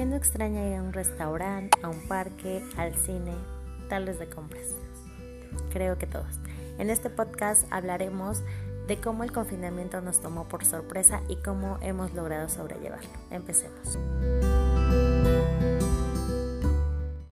¿Quién no extraña ir a un restaurante, a un parque, al cine, tal vez de compras? Creo que todos. En este podcast hablaremos de cómo el confinamiento nos tomó por sorpresa y cómo hemos logrado sobrellevarlo. Empecemos.